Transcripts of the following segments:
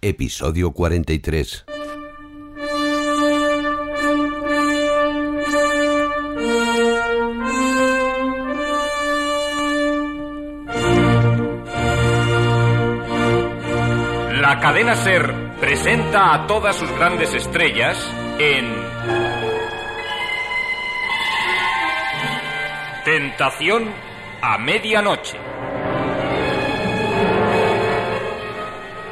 Episodio 43. La cadena Ser presenta a todas sus grandes estrellas en Tentación a medianoche.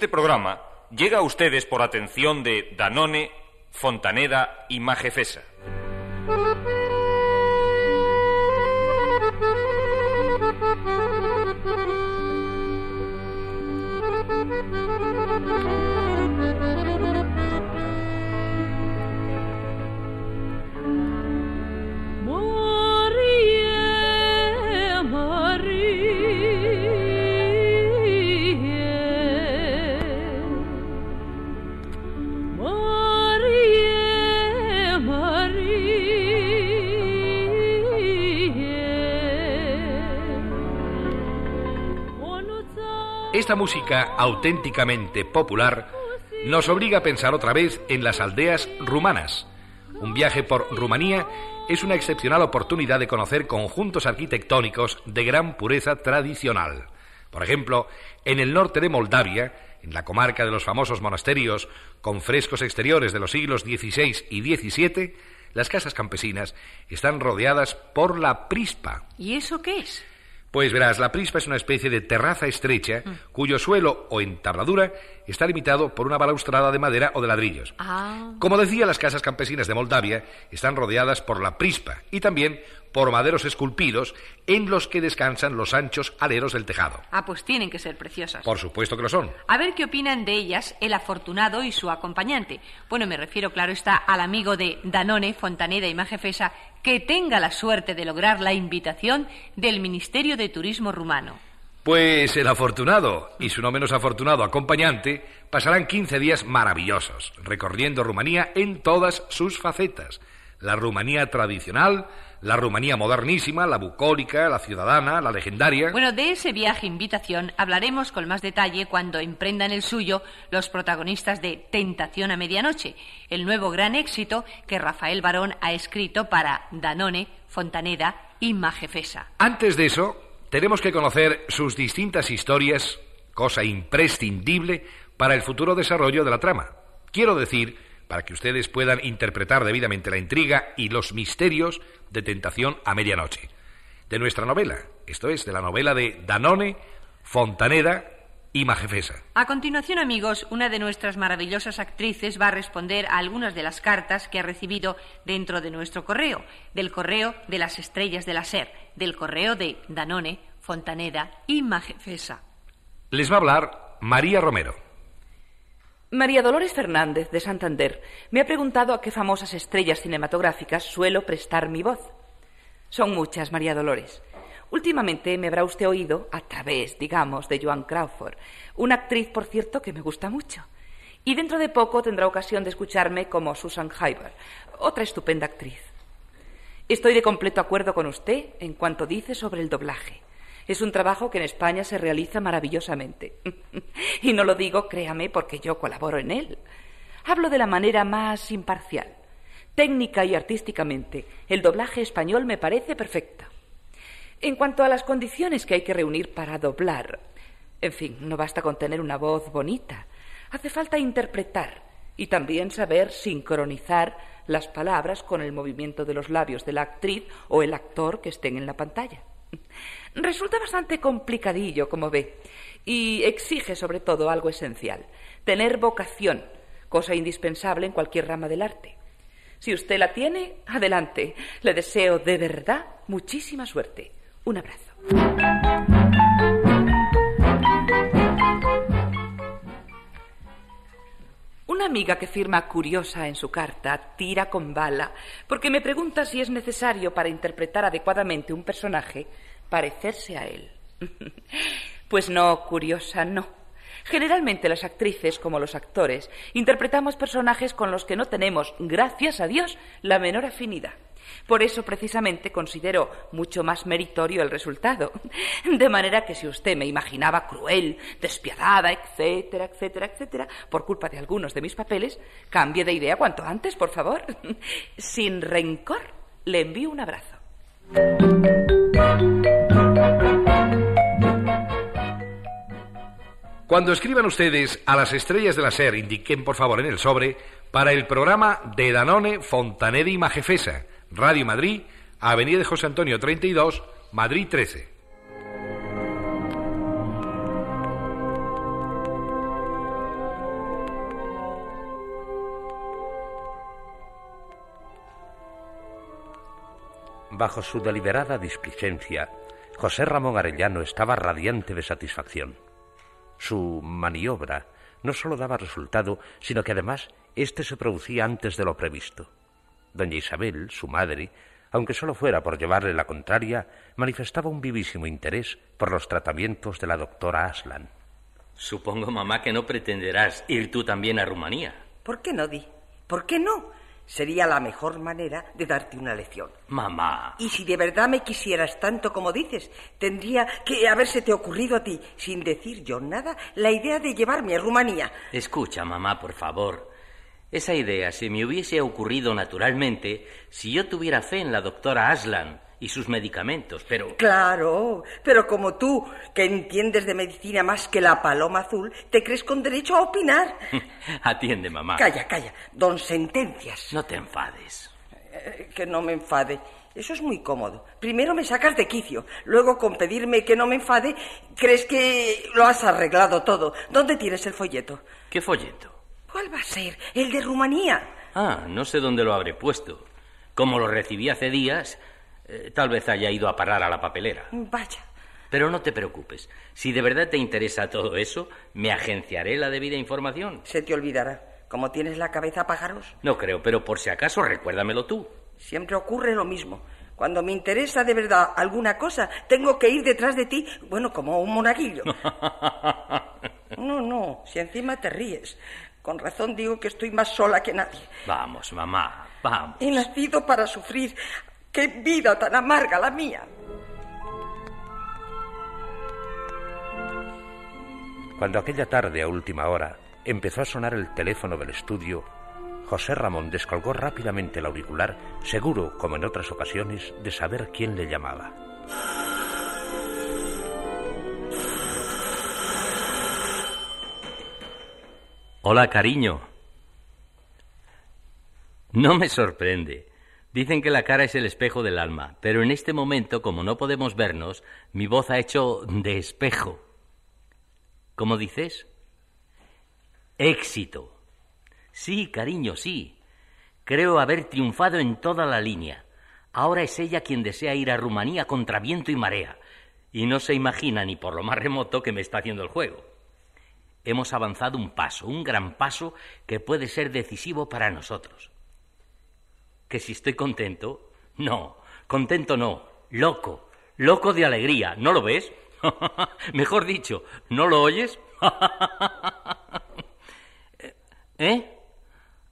Este programa llega a ustedes por atención de Danone, Fontaneda y Majefesa. Esta música auténticamente popular nos obliga a pensar otra vez en las aldeas rumanas. Un viaje por Rumanía es una excepcional oportunidad de conocer conjuntos arquitectónicos de gran pureza tradicional. Por ejemplo, en el norte de Moldavia, en la comarca de los famosos monasterios con frescos exteriores de los siglos XVI y XVII, las casas campesinas están rodeadas por la prispa, ¿Y eso qué es? Pues verás, la prispa es una especie de terraza estrecha cuyo suelo o entabladura está limitado por una balaustrada de madera o de ladrillos. Ah. Como decía, las casas campesinas de Moldavia están rodeadas por la prispa y también por maderos esculpidos en los que descansan los anchos aleros del tejado. Ah, pues tienen que ser preciosas. Por supuesto que lo son. A ver qué opinan de ellas el afortunado y su acompañante. Bueno, me refiero, claro está, al amigo de Danone, Fontaneda y Majefesa, que tenga la suerte de lograr la invitación del Ministerio de Turismo rumano. Pues el afortunado y su no menos afortunado acompañante pasarán 15 días maravillosos, recorriendo Rumanía en todas sus facetas. La Rumanía tradicional, la Rumanía modernísima, la bucólica, la ciudadana, la legendaria. Bueno, de ese viaje invitación hablaremos con más detalle cuando emprendan el suyo los protagonistas de Tentación a Medianoche, el nuevo gran éxito que Rafael Barón ha escrito para Danone, Fontaneda y Majefesa. Antes de eso, tenemos que conocer sus distintas historias, cosa imprescindible para el futuro desarrollo de la trama. Quiero decir, para que ustedes puedan interpretar debidamente la intriga y los misterios de Tentación a Medianoche. De nuestra novela, esto es, de la novela de Danone, Fontaneda y Majefesa. A continuación, amigos, una de nuestras maravillosas actrices va a responder a algunas de las cartas que ha recibido dentro de nuestro correo, del correo de las estrellas de la SER, del correo de Danone, Fontaneda y Majefesa. Les va a hablar María Romero. María Dolores Fernández, de Santander, me ha preguntado a qué famosas estrellas cinematográficas suelo prestar mi voz. Son muchas, María Dolores. Últimamente me habrá usted oído, a través, digamos, de Joan Crawford, una actriz, por cierto, que me gusta mucho. Y dentro de poco tendrá ocasión de escucharme como Susan Hyber, otra estupenda actriz. Estoy de completo acuerdo con usted en cuanto dice sobre el doblaje. Es un trabajo que en España se realiza maravillosamente. y no lo digo, créame, porque yo colaboro en él. Hablo de la manera más imparcial. Técnica y artísticamente, el doblaje español me parece perfecto. En cuanto a las condiciones que hay que reunir para doblar, En fin, no basta con tener una voz bonita. Hace falta interpretar y también saber sincronizar las palabras con el movimiento de los labios de la actriz o el actor que estén en la pantalla. Resulta bastante complicadillo, como ve, y exige sobre todo algo esencial, tener vocación, cosa indispensable en cualquier rama del arte. Si usted la tiene, adelante. Le deseo de verdad muchísima suerte. Un abrazo. Una amiga que firma curiosa en su carta tira con bala porque me pregunta si es necesario para interpretar adecuadamente un personaje parecerse a él. Pues no, curiosa, no. Generalmente las actrices, como los actores, interpretamos personajes con los que no tenemos, gracias a Dios, la menor afinidad. Por eso, precisamente, considero mucho más meritorio el resultado. De manera que si usted me imaginaba cruel, despiadada, etcétera, etcétera, etcétera, por culpa de algunos de mis papeles, cambie de idea cuanto antes, por favor. Sin rencor, le envío un abrazo. Cuando escriban ustedes a las estrellas de la SER, indiquen por favor en el sobre para el programa de Danone, Fontaneda y Majefesa, Radio Madrid, Avenida de José Antonio 32, Madrid 13. Bajo su deliberada displicencia, José Ramón Arellano estaba radiante de satisfacción. Su maniobra no sólo daba resultado, sino que además éste se producía antes de lo previsto. Doña Isabel, su madre, aunque solo fuera por llevarle la contraria, manifestaba un vivísimo interés por los tratamientos de la doctora Aslan. Supongo, mamá, que no pretenderás ir tú también a Rumanía. ¿Por qué no, Di? ¿Por qué no? Sería la mejor manera de darte una lección. Mamá. Y si de verdad me quisieras tanto como dices, tendría que habérsete ocurrido a ti, sin decir yo nada, la idea de llevarme a Rumanía. Escucha, mamá, por favor. Esa idea se me hubiese ocurrido naturalmente si yo tuviera fe en la doctora Aslan y sus medicamentos, pero... Claro, pero como tú, que entiendes de medicina más que la paloma azul, te crees con derecho a opinar. Atiende, mamá. Calla, calla, don sentencias. No te enfades. Eh, que no me enfade. Eso es muy cómodo. Primero me sacas de quicio, luego con pedirme que no me enfade, crees que lo has arreglado todo. ¿Dónde tienes el folleto? ¿Qué folleto? ¿Cuál va a ser? El de Rumanía. Ah, no sé dónde lo habré puesto. Como lo recibí hace días, eh, tal vez haya ido a parar a la papelera. Vaya. Pero no te preocupes. Si de verdad te interesa todo eso, me agenciaré la debida información. Se te olvidará. Como tienes la cabeza pájaros, No creo, pero por si acaso recuérdamelo tú. siempre ocurre lo mismo. Cuando me interesa de verdad alguna cosa, tengo que ir detrás de ti, bueno, como un monaguillo. No, no, si encima te ríes. Con razón digo que estoy más sola que nadie. Vamos, mamá, vamos. He nacido para sufrir. ¡Qué vida tan amarga la mía! Cuando aquella tarde a última hora empezó a sonar el teléfono del estudio, José Ramón descolgó rápidamente el auricular, seguro, como en otras ocasiones, de saber quién le llamaba. Hola, cariño. No me sorprende. Dicen que la cara es el espejo del alma, pero en este momento, como no podemos vernos, mi voz ha hecho de espejo. ¿Cómo dices? Éxito. Sí, cariño, sí. Creo haber triunfado en toda la línea. Ahora es ella quien desea ir a Rumanía contra viento y marea. Y no se imagina ni por lo más remoto que me está haciendo el juego. Hemos avanzado un paso, un gran paso que puede ser decisivo para nosotros. ¿Que si estoy contento? No, contento no, loco, loco de alegría, ¿no lo ves? Mejor dicho, ¿no lo oyes? ¿Eh?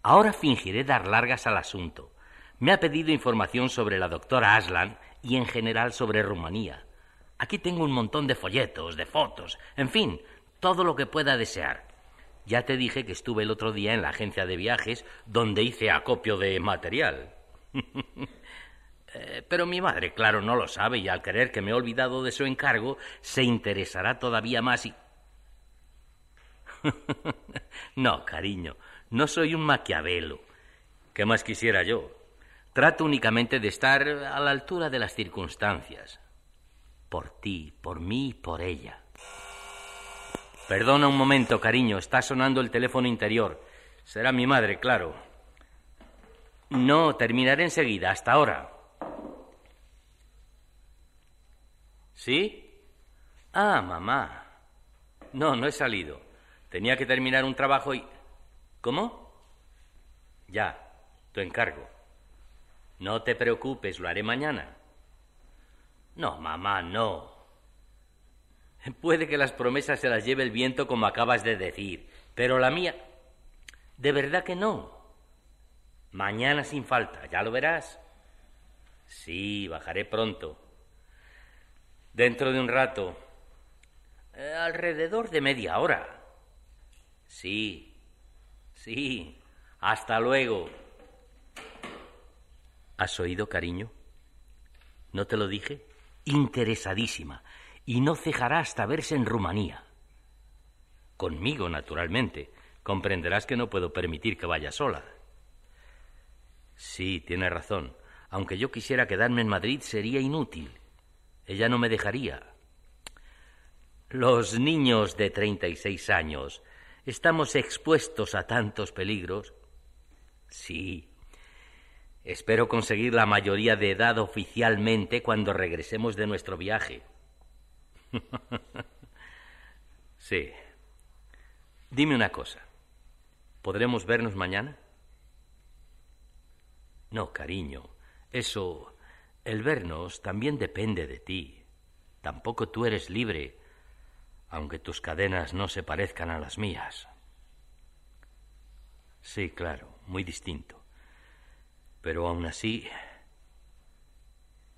Ahora fingiré dar largas al asunto. Me ha pedido información sobre la doctora Aslan y en general sobre Rumanía. Aquí tengo un montón de folletos, de fotos, en fin, todo lo que pueda desear. Ya te dije que estuve el otro día en la agencia de viajes donde hice acopio de material. Eh, Pero mi madre, claro, no lo sabe y al creer que me he olvidado de su encargo, se interesará todavía más y... no, cariño, no soy un maquiavelo. ¿Qué más quisiera yo? Trato únicamente de estar a la altura de las circunstancias. Por ti, por mí y por ella. Perdona un momento, cariño, está sonando el teléfono interior. Será mi madre, claro. No, terminaré enseguida, hasta ahora. ¿Sí? Ah, mamá. No, no he salido. Tenía que terminar un trabajo y... ¿Cómo? Ya, tu encargo. No te preocupes, lo haré mañana. No, mamá, no. Puede que las promesas se las lleve el viento como acabas de decir, pero la mía... De verdad que no. Mañana sin falta, ya lo verás. Sí, bajaré pronto. Dentro de un rato. Eh, alrededor de media hora. Sí, sí. Hasta luego. ¿Has oído, cariño? ¿No te lo dije? Interesadísima. Y no cejará hasta verse en Rumanía. Conmigo, naturalmente. Comprenderás que no puedo permitir que vaya sola. Sí, tiene razón. Aunque yo quisiera quedarme en Madrid, sería inútil. Ella no me dejaría. Los niños de treinta y seis años estamos expuestos a tantos peligros. Sí. Espero conseguir la mayoría de edad oficialmente cuando regresemos de nuestro viaje. sí. Dime una cosa. ¿Podremos vernos mañana? No, cariño. Eso el vernos también depende de ti. Tampoco tú eres libre, aunque tus cadenas no se parezcan a las mías. Sí, claro, muy distinto. Pero aún así...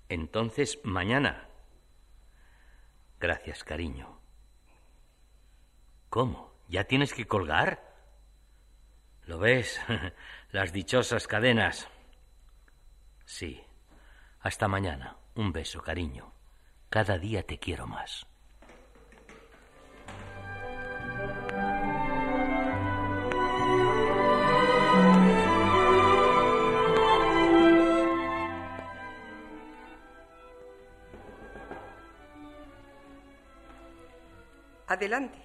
Entonces, mañana. Gracias, cariño. ¿Cómo? ¿Ya tienes que colgar? ¿Lo ves? Las dichosas cadenas. Sí. Hasta mañana. Un beso, cariño. Cada día te quiero más. Adelante.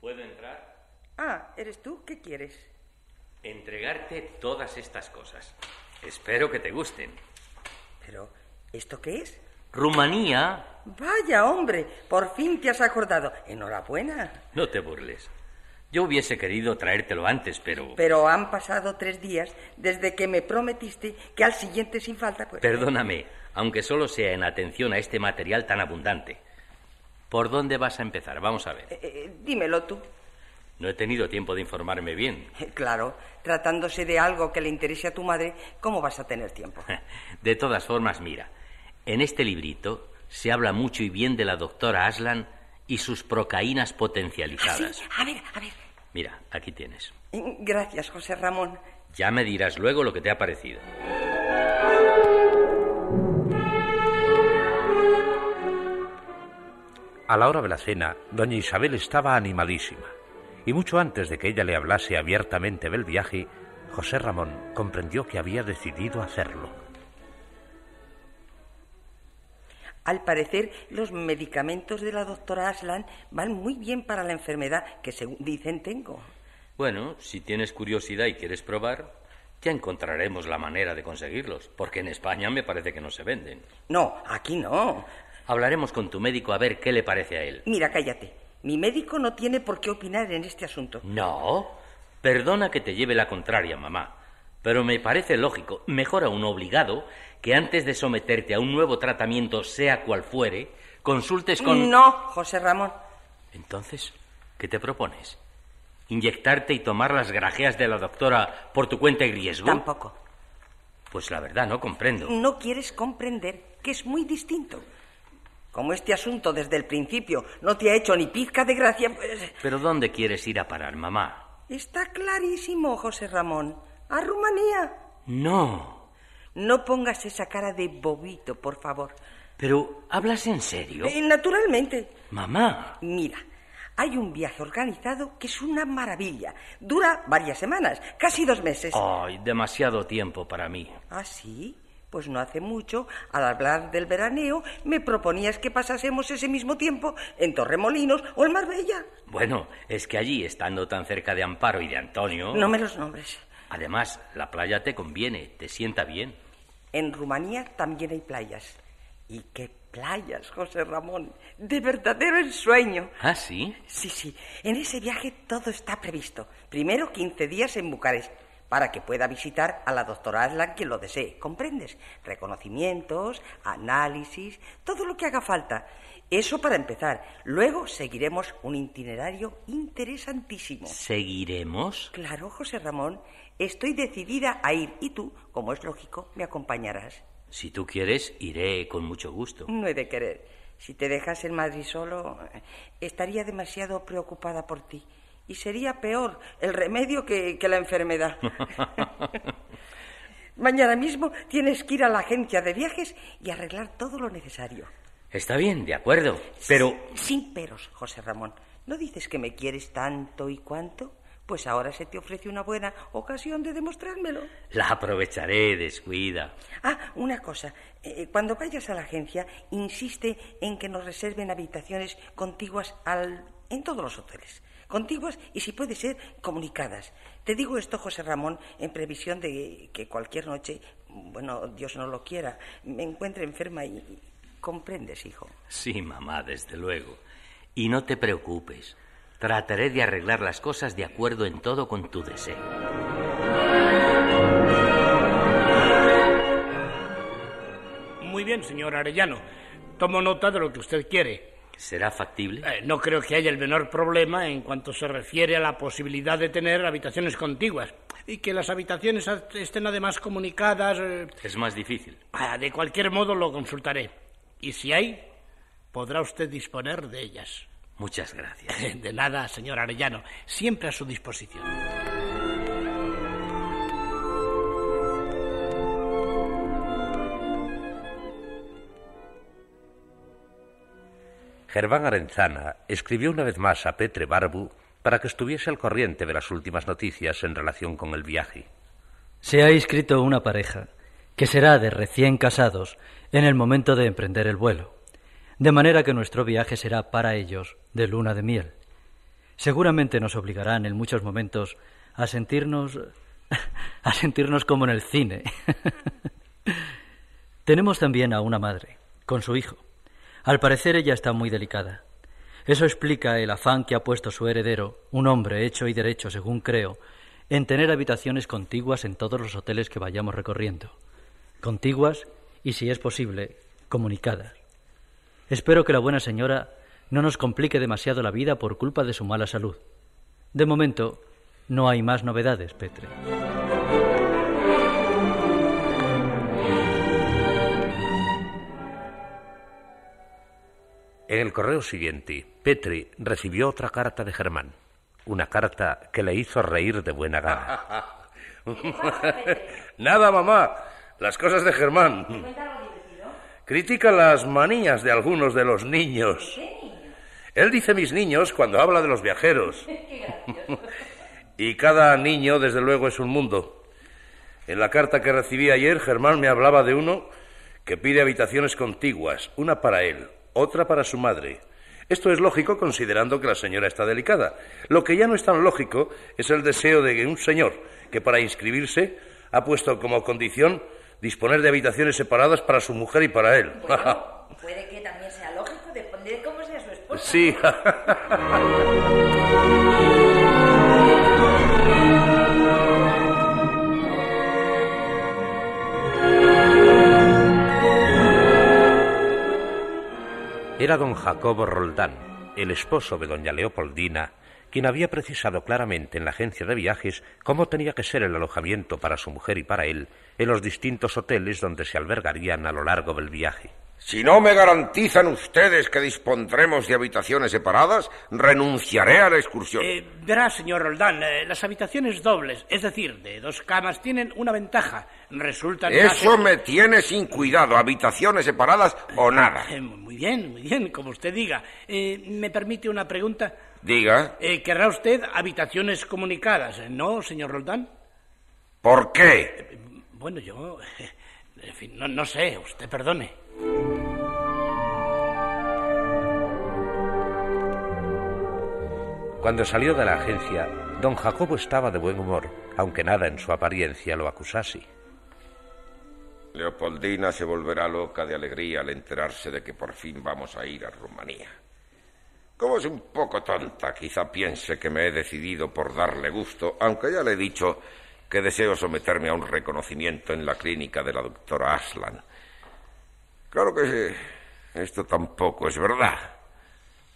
¿Puedo entrar? Ah, ¿eres tú? ¿Qué quieres? Entregarte todas estas cosas. Espero que te gusten. Pero, ¿esto qué es? Rumanía. Vaya, hombre, por fin te has acordado. Enhorabuena. No te burles. Yo hubiese querido traértelo antes, pero... Pero han pasado tres días desde que me prometiste que al siguiente sin falta, pues... Perdóname, aunque solo sea en atención a este material tan abundante. ¿Por dónde vas a empezar? Vamos a ver. Eh, eh, dímelo tú. No he tenido tiempo de informarme bien. Claro, tratándose de algo que le interese a tu madre, ¿cómo vas a tener tiempo? De todas formas, mira, en este librito se habla mucho y bien de la doctora Aslan y sus procaínas potencializadas. ¿Ah, sí? A ver, a ver. Mira, aquí tienes. Gracias, José Ramón. Ya me dirás luego lo que te ha parecido. A la hora de la cena, doña Isabel estaba animadísima, y mucho antes de que ella le hablase abiertamente del viaje, José Ramón comprendió que había decidido hacerlo. Al parecer, los medicamentos de la doctora Aslan van muy bien para la enfermedad que, según dicen, tengo. Bueno, si tienes curiosidad y quieres probar, ya encontraremos la manera de conseguirlos, porque en España me parece que no se venden. No, aquí no. Hablaremos con tu médico a ver qué le parece a él. Mira, cállate. Mi médico no tiene por qué opinar en este asunto. No. Perdona que te lleve la contraria, mamá. Pero me parece lógico, mejor aún obligado, que antes de someterte a un nuevo tratamiento, sea cual fuere, consultes con... No, José Ramón. Entonces, ¿qué te propones? ¿Inyectarte y tomar las grajeas de la doctora por tu cuenta y riesgo? Tampoco. Pues la verdad, no comprendo. No quieres comprender que es muy distinto. Como este asunto desde el principio no te ha hecho ni pizca de gracia, pues... ¿Pero dónde quieres ir a parar, mamá? Está clarísimo, José Ramón. A Rumanía. No. No pongas esa cara de bobito, por favor. Pero, ¿hablas en serio? Eh, naturalmente. Mamá. Mira, Hay un viaje organizado que es una maravilla. Dura varias semanas, casi dos meses. Ay, demasiado tiempo para mí. ¿Ah, sí? Pues no hace mucho, al hablar del veraneo, me proponías que pasásemos ese mismo tiempo en Torremolinos o en Marbella. Bueno, es que allí, estando tan cerca de Amparo y de Antonio... No me los nombres. Además, la playa te conviene, te sienta bien. En Rumanía también hay playas. ¿Y qué playas, José Ramón? De verdadero ensueño. ¿Ah, sí? Sí, sí. En ese viaje todo está previsto. Primero 15 días en Bucarest para que pueda visitar a la doctora Aslan quien lo desee. ¿Comprendes? Reconocimientos, análisis, todo lo que haga falta. Eso para empezar. Luego seguiremos un itinerario interesantísimo. ¿Seguiremos? Claro, José Ramón. Estoy decidida a ir y tú, como es lógico, me acompañarás. Si tú quieres, iré con mucho gusto. No he de querer. Si te dejas en Madrid solo, estaría demasiado preocupada por ti. Y sería peor el remedio que, que la enfermedad. Mañana mismo tienes que ir a la agencia de viajes y arreglar todo lo necesario. Está bien, de acuerdo, pero... Sin peros, José Ramón. ¿No dices que me quieres tanto y cuánto? Pues ahora se te ofrece una buena ocasión de demostrármelo. La aprovecharé, descuida. Ah, una cosa. Eh, cuando vayas a la agencia, insiste en que nos reserven habitaciones contiguas al... en todos los hoteles. Contiguas y, si puede ser, comunicadas. Te digo esto, José Ramón, en previsión de que cualquier noche, bueno, Dios no lo quiera, me encuentre enferma y... ¿Comprendes, hijo? Sí, mamá, desde luego. Y no te preocupes. Trataré de arreglar las cosas de acuerdo en todo con tu deseo. Muy bien, señor Arellano. Tomo nota de lo que usted quiere. ¿Será factible? Eh, no creo que haya el menor problema en cuanto se refiere a la posibilidad de tener habitaciones contiguas y que las habitaciones estén además comunicadas. eh, Es más difícil. ah, de cualquier modo lo consultaré. Y si hay, podrá usted disponer de ellas. Muchas gracias. De nada, señor Arellano. Siempre a su disposición. Germán Arenzana escribió una vez más a Petre Barbu para que estuviese al corriente de las últimas noticias en relación con el viaje. Se ha inscrito una pareja, que será de recién casados en el momento de emprender el vuelo, de manera que nuestro viaje será para ellos de luna de miel. Seguramente nos obligarán en muchos momentos a sentirnos a sentirnos como en el cine. Tenemos también a una madre, con su hijo. Al parecer ella está muy delicada. Eso explica el afán que ha puesto su heredero, un hombre hecho y derecho, según creo, en tener habitaciones contiguas en todos los hoteles que vayamos recorriendo. Contiguas y, si es posible, comunicadas. Espero que la buena señora no nos complique demasiado la vida por culpa de su mala salud. De momento, no hay más novedades, Petre. En el correo siguiente, Petri recibió otra carta de Germán. Una carta que le hizo reír de buena gana. Nada, mamá. Las cosas de Germán. Critica las manías de algunos de los niños. Él dice mis niños cuando habla de los viajeros. y cada niño, desde luego, es un mundo. En la carta que recibí ayer, Germán me hablaba de uno que pide habitaciones contiguas, una para él, otra para su madre. Esto es lógico considerando que la señora está delicada. Lo que ya no es tan lógico es el deseo de un señor que para inscribirse ha puesto como condición disponer de habitaciones separadas para su mujer y para él. Puede que también sea lógico, depende de cómo sea su esposa. sí. Era don Jacobo Roldán, el esposo de doña Leopoldina, quien había precisado claramente en la agencia de viajes cómo tenía que ser el alojamiento para su mujer y para él en los distintos hoteles donde se albergarían a lo largo del viaje. Si no me garantizan ustedes que dispondremos de habitaciones separadas, renunciaré a la excursión. Eh, verá, señor Roldán, eh, las habitaciones dobles, es decir, de dos camas, tienen una ventaja. Resultan más Eso me tiene sin cuidado, habitaciones separadas o nada. Eh, muy bien, muy bien, como usted diga. Eh, ¿Me permite una pregunta? Diga, ¿Querrá usted habitaciones comunicadas, no, señor Roldán? ¿por qué? Bueno, yo... En fin, no, no sé, usted perdone. Cuando salió de la agencia, don Jacobo estaba de buen humor, aunque nada en su apariencia lo acusase. Leopoldina se volverá loca de alegría al enterarse de que por fin vamos a ir a Rumanía. Como es un poco tonta, quizá piense que me he decidido por darle gusto, aunque ya le he dicho que deseo someterme a un reconocimiento en la clínica de la doctora Aslan. Claro que esto tampoco es verdad.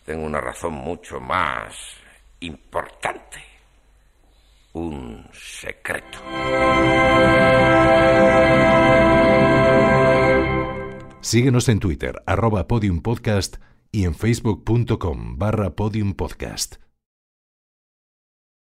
Tengo una razón mucho más importante. Un secreto. Síguenos en Twitter, arroba podiumpodcast y en facebook.com barra podiumpodcast.